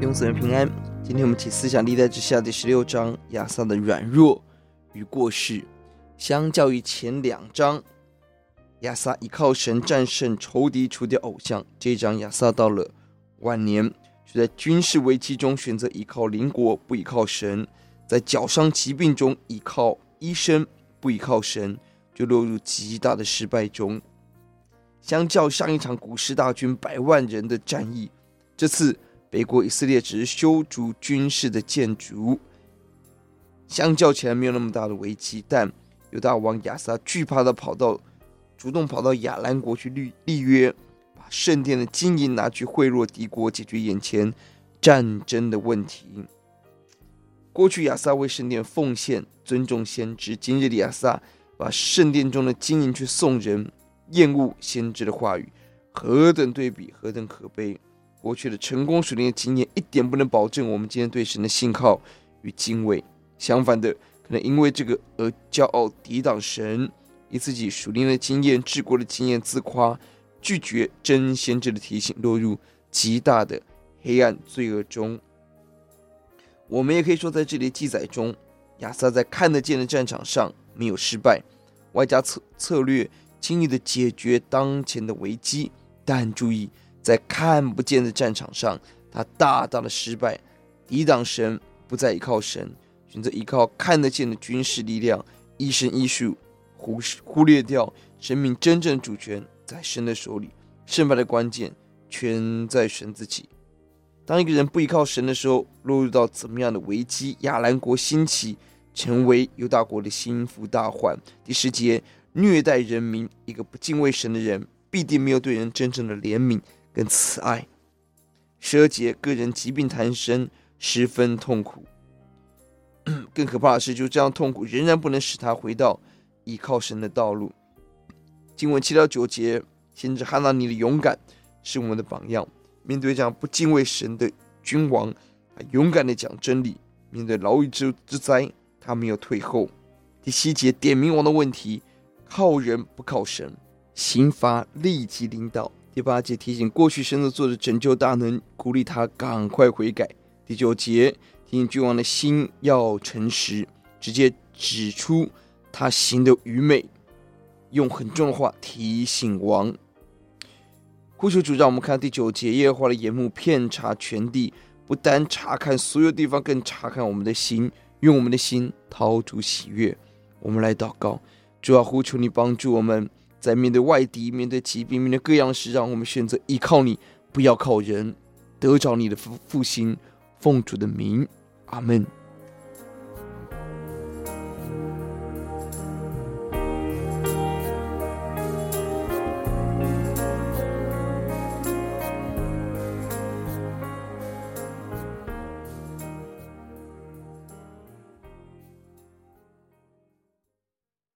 兄姊妹平安。今天我们起思想历代之下第十六章亚萨的软弱与过失。相较于前两章，亚萨依靠神战胜仇敌，除掉偶像。这一章亚萨到了晚年，就在军事危机中选择依靠邻国，不依靠神；在脚伤疾病中依靠医生，不依靠神，就落入极大的失败中。相较上一场古实大军百万人的战役，这次。北国以色列只是修筑军事的建筑，相较起来没有那么大的危机。但犹大王亚撒惧怕的跑到，主动跑到亚兰国去立立约，把圣殿的金银拿去贿赂敌国，解决眼前战争的问题。过去亚撒为圣殿奉献，尊重先知；今日的亚撒把圣殿中的金银去送人，厌恶先知的话语，何等对比，何等可悲！过去的成功属灵的经验一点不能保证我们今天对神的信靠与敬畏。相反的，可能因为这个而骄傲抵挡神，以自己属灵的经验、治国的经验自夸，拒绝真先知的提醒，落入极大的黑暗罪恶中。我们也可以说，在这里记载中，亚撒在看得见的战场上没有失败，外加策策略轻易的解决当前的危机，但注意。在看不见的战场上，他大大的失败，抵挡神，不再依靠神，选择依靠看得见的军事力量，一神一术，忽忽略掉生命真正主权在神的手里，胜败的关键全在神自己。当一个人不依靠神的时候，落入到怎么样的危机？亚兰国兴起，成为犹大国的心腹大患。第十节，虐待人民，一个不敬畏神的人，必定没有对人真正的怜悯。跟慈爱，十二节个人疾病缠身，十分痛苦。更可怕的是，就这样痛苦，仍然不能使他回到依靠神的道路。经文七到九节，先知哈拿尼的勇敢是我们的榜样。面对这样不敬畏神的君王，他勇敢的讲真理。面对牢狱之之灾，他没有退后。第七节点明王的问题：靠人不靠神，刑罚立即临到。第八节提醒过去神所做的拯救大能，鼓励他赶快悔改。第九节提醒君王的心要诚实，直接指出他行的愚昧，用很重的话提醒王。呼求主让我们看第九节，耶和华的眼目遍察全地，不单查看所有地方，更查看我们的心，用我们的心掏出喜悦。我们来祷告，主要呼求你帮助我们。在面对外敌、面对骑兵、面对各样事，让我们选择依靠你，不要靠人，得着你的复复兴。奉主的名，阿门。